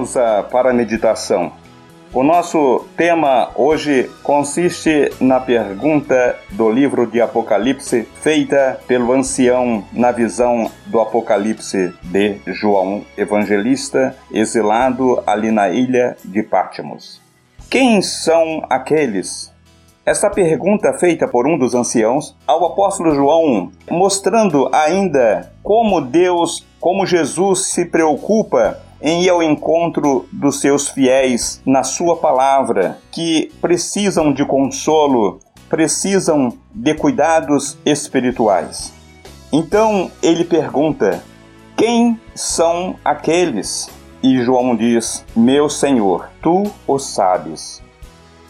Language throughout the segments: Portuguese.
pausa para meditação. O nosso tema hoje consiste na pergunta do livro de Apocalipse, feita pelo ancião na visão do Apocalipse de João Evangelista, exilado ali na ilha de Patmos. Quem são aqueles? Esta pergunta feita por um dos anciãos ao apóstolo João, mostrando ainda como Deus, como Jesus se preocupa em ir ao encontro dos seus fiéis na Sua palavra, que precisam de consolo, precisam de cuidados espirituais. Então ele pergunta: Quem são aqueles? E João diz: Meu Senhor, tu o sabes.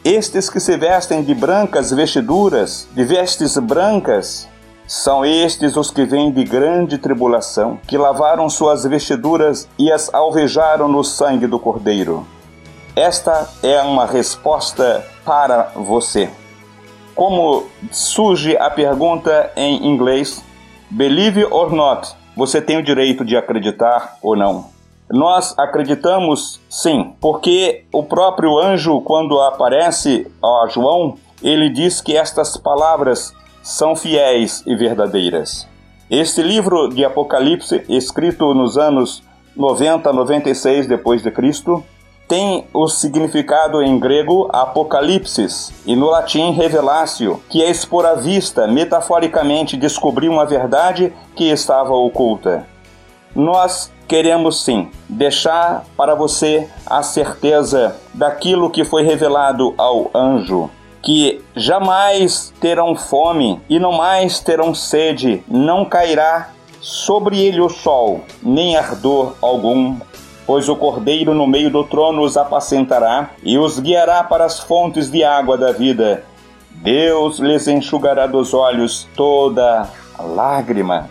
Estes que se vestem de brancas vestiduras, de vestes brancas, são estes os que vêm de grande tribulação, que lavaram suas vestiduras e as alvejaram no sangue do Cordeiro. Esta é uma resposta para você. Como surge a pergunta em inglês, believe or not, você tem o direito de acreditar ou não. Nós acreditamos sim, porque o próprio anjo, quando aparece a João, ele diz que estas palavras são fiéis e verdadeiras. Este livro de Apocalipse, escrito nos anos 90 96 depois de Cristo, tem o significado em grego apocalipsis e no latim revelatio, que é expor à vista, metaforicamente descobrir uma verdade que estava oculta. Nós queremos sim deixar para você a certeza daquilo que foi revelado ao anjo que jamais terão fome e não mais terão sede, não cairá sobre ele o sol, nem ardor algum, pois o Cordeiro no meio do trono os apacentará e os guiará para as fontes de água da vida. Deus lhes enxugará dos olhos toda lágrima.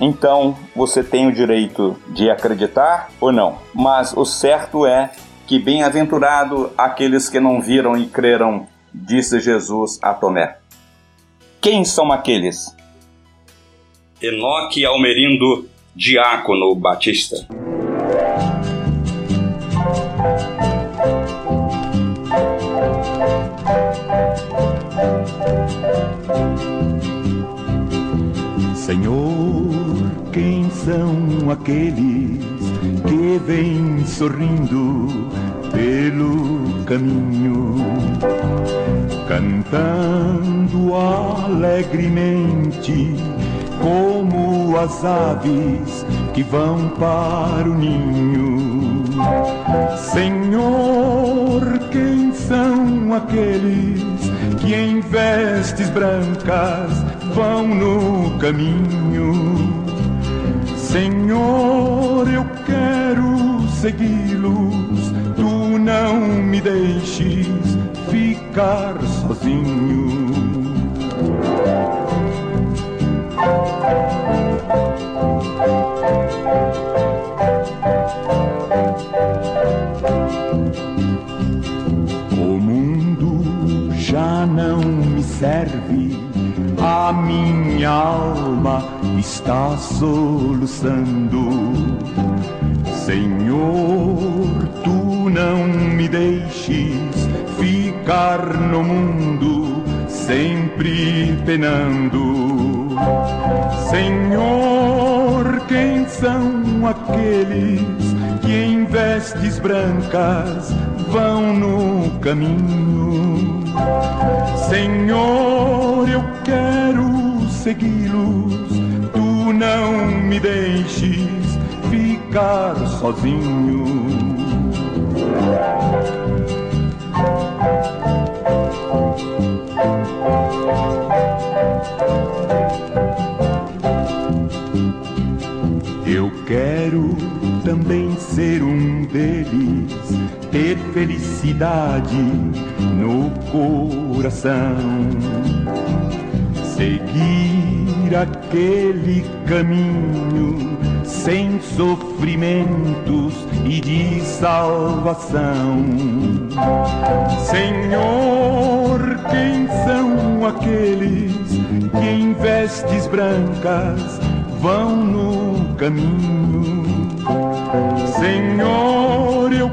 Então você tem o direito de acreditar ou não, mas o certo é que bem-aventurado aqueles que não viram e creram disse Jesus a Tomé. Quem são aqueles? Enoque Almerindo, diácono batista. Senhor, quem são aqueles que vêm sorrindo pelo caminho? cantando alegremente, como as aves que vão para o ninho. Senhor, quem são aqueles que em vestes brancas vão no caminho? Senhor, eu quero segui-los, tu não me deixes ficar sozinho. O mundo já não me serve, a minha alma está soluçando. Senhor, tu não me deixes ficar no mundo sempre penando. Senhor, quem são aqueles que em vestes brancas vão no caminho? Senhor, eu quero segui-los, tu não me deixes ficar sozinho. Eu quero também ser um deles, ter felicidade no coração, seguir aquele caminho sem sofrimentos e de salvação. Senhor, quem são aqueles que em vestes brancas vão no caminho? Senhor, eu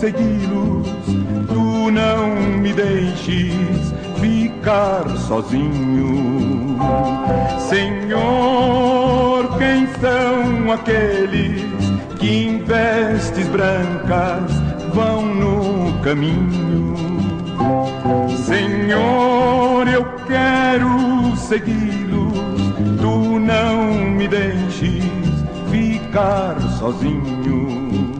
segui-los, tu ficar sozinho. Senhor, quem são aqueles que em vestes brancas vão no caminho? Senhor, eu quero segui-los, tu não me deixes ficar sozinho.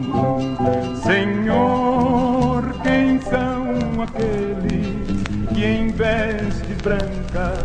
Senhor, quem são aqueles em vez de branca.